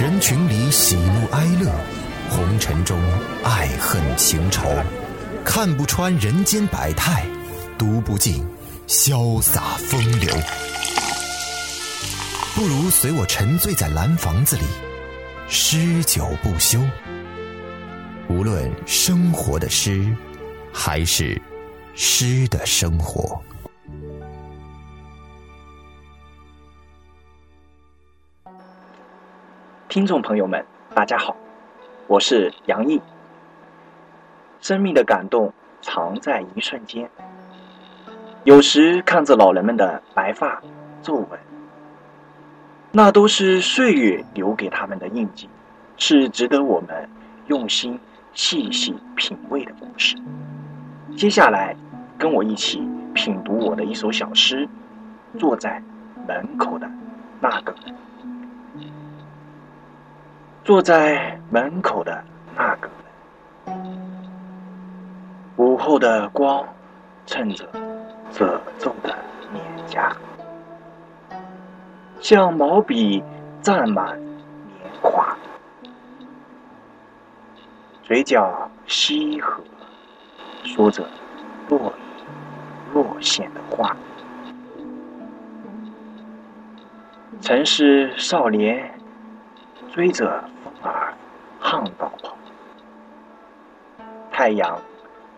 人群里喜怒哀乐，红尘中爱恨情仇，看不穿人间百态，读不尽潇洒风流。不如随我沉醉在蓝房子里，诗酒不休。无论生活的诗，还是诗的生活。听众朋友们，大家好，我是杨毅。生命的感动藏在一瞬间，有时看着老人们的白发皱纹，那都是岁月留给他们的印记，是值得我们用心细细品味的故事。接下来，跟我一起品读我的一首小诗《坐在门口的那个人》。坐在门口的那个。人，午后的光衬着褶皱的脸颊，像毛笔蘸满年华，嘴角翕合，说着若隐若现的话。曾是少年，追着。而旱道跑，太阳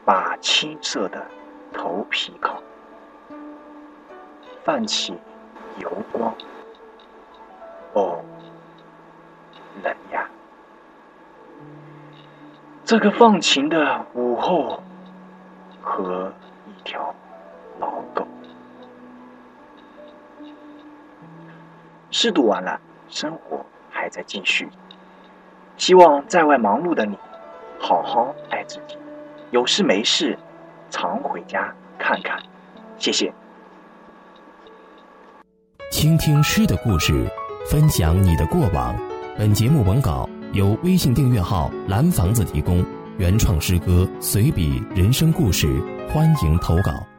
把青色的头皮烤，泛起油光。哦，冷呀！这个放晴的午后，和一条老狗。诗读完了，生活还在继续。希望在外忙碌的你，好好爱自己，有事没事常回家看看，谢谢。倾听诗的故事，分享你的过往。本节目文稿由微信订阅号“蓝房子”提供，原创诗歌、随笔、人生故事，欢迎投稿。